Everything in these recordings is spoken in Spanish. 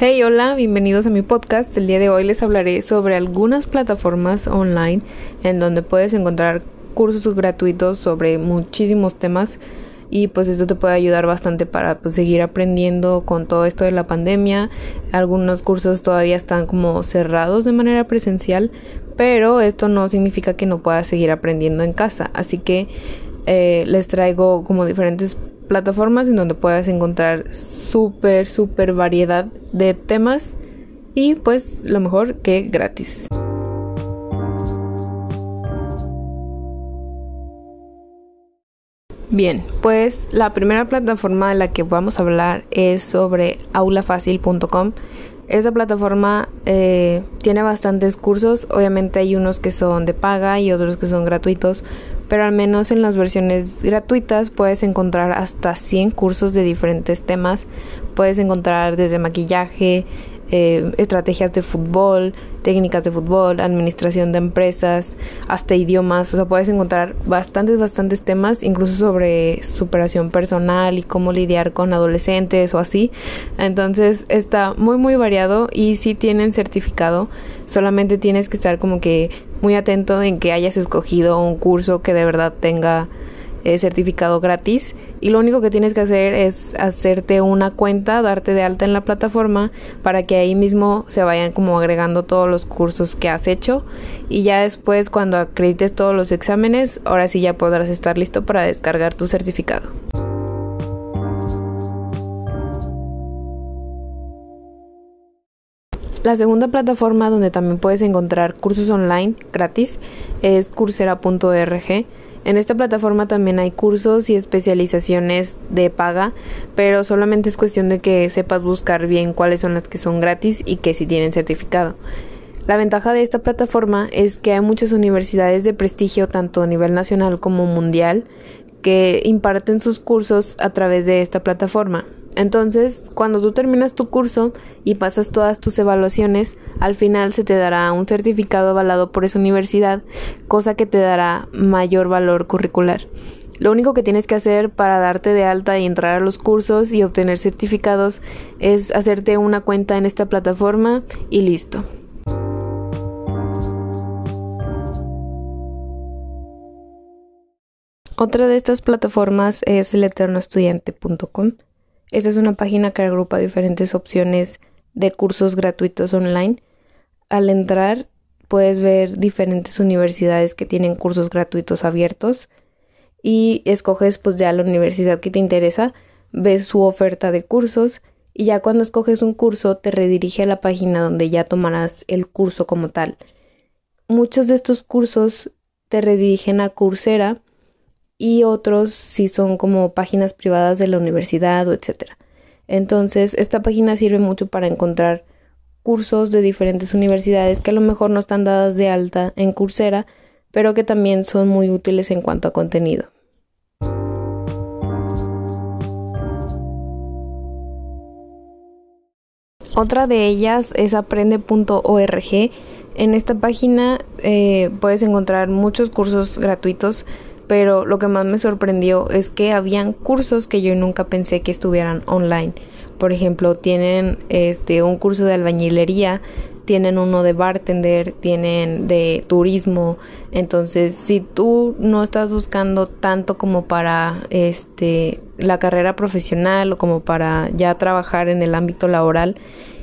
Hey, hola, bienvenidos a mi podcast. El día de hoy les hablaré sobre algunas plataformas online en donde puedes encontrar cursos gratuitos sobre muchísimos temas y pues esto te puede ayudar bastante para pues, seguir aprendiendo con todo esto de la pandemia. Algunos cursos todavía están como cerrados de manera presencial, pero esto no significa que no puedas seguir aprendiendo en casa. Así que eh, les traigo como diferentes plataformas en donde puedas encontrar súper, súper variedad de temas y pues lo mejor que gratis. Bien, pues la primera plataforma de la que vamos a hablar es sobre aulafacil.com. Esta plataforma eh, tiene bastantes cursos, obviamente hay unos que son de paga y otros que son gratuitos, pero al menos en las versiones gratuitas puedes encontrar hasta 100 cursos de diferentes temas. Puedes encontrar desde maquillaje, eh, estrategias de fútbol, técnicas de fútbol, administración de empresas, hasta idiomas. O sea, puedes encontrar bastantes, bastantes temas, incluso sobre superación personal y cómo lidiar con adolescentes o así. Entonces está muy, muy variado y si tienen certificado. Solamente tienes que estar como que muy atento en que hayas escogido un curso que de verdad tenga eh, certificado gratis y lo único que tienes que hacer es hacerte una cuenta, darte de alta en la plataforma para que ahí mismo se vayan como agregando todos los cursos que has hecho y ya después cuando acredites todos los exámenes, ahora sí ya podrás estar listo para descargar tu certificado. La segunda plataforma donde también puedes encontrar cursos online gratis es coursera.org en esta plataforma también hay cursos y especializaciones de paga, pero solamente es cuestión de que sepas buscar bien cuáles son las que son gratis y que si tienen certificado. La ventaja de esta plataforma es que hay muchas universidades de prestigio tanto a nivel nacional como mundial que imparten sus cursos a través de esta plataforma. Entonces, cuando tú terminas tu curso y pasas todas tus evaluaciones, al final se te dará un certificado avalado por esa universidad, cosa que te dará mayor valor curricular. Lo único que tienes que hacer para darte de alta y entrar a los cursos y obtener certificados es hacerte una cuenta en esta plataforma y listo. Otra de estas plataformas es eleternoestudiante.com. Esta es una página que agrupa diferentes opciones de cursos gratuitos online. Al entrar puedes ver diferentes universidades que tienen cursos gratuitos abiertos y escoges pues ya la universidad que te interesa, ves su oferta de cursos y ya cuando escoges un curso te redirige a la página donde ya tomarás el curso como tal. Muchos de estos cursos te redirigen a Coursera y otros si son como páginas privadas de la universidad o etcétera. Entonces, esta página sirve mucho para encontrar cursos de diferentes universidades que a lo mejor no están dadas de alta en Coursera, pero que también son muy útiles en cuanto a contenido. Otra de ellas es aprende.org. En esta página eh, puedes encontrar muchos cursos gratuitos pero lo que más me sorprendió es que habían cursos que yo nunca pensé que estuvieran online. Por ejemplo, tienen este un curso de albañilería, tienen uno de bartender, tienen de turismo. Entonces, si tú no estás buscando tanto como para este la carrera profesional o como para ya trabajar en el ámbito laboral,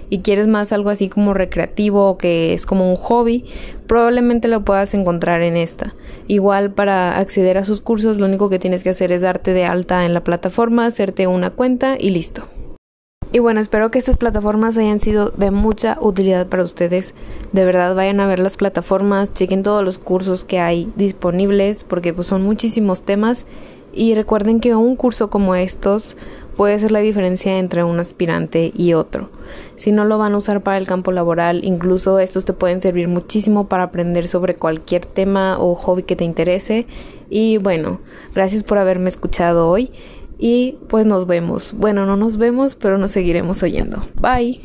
y quieres más algo así como recreativo o que es como un hobby, probablemente lo puedas encontrar en esta. Igual para acceder a sus cursos lo único que tienes que hacer es darte de alta en la plataforma, hacerte una cuenta y listo. Y bueno, espero que estas plataformas hayan sido de mucha utilidad para ustedes. De verdad, vayan a ver las plataformas, chequen todos los cursos que hay disponibles, porque pues son muchísimos temas. Y recuerden que un curso como estos puede ser la diferencia entre un aspirante y otro. Si no lo van a usar para el campo laboral, incluso estos te pueden servir muchísimo para aprender sobre cualquier tema o hobby que te interese. Y bueno, gracias por haberme escuchado hoy y pues nos vemos. Bueno, no nos vemos, pero nos seguiremos oyendo. Bye.